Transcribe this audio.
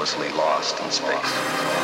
hopelessly lost in space.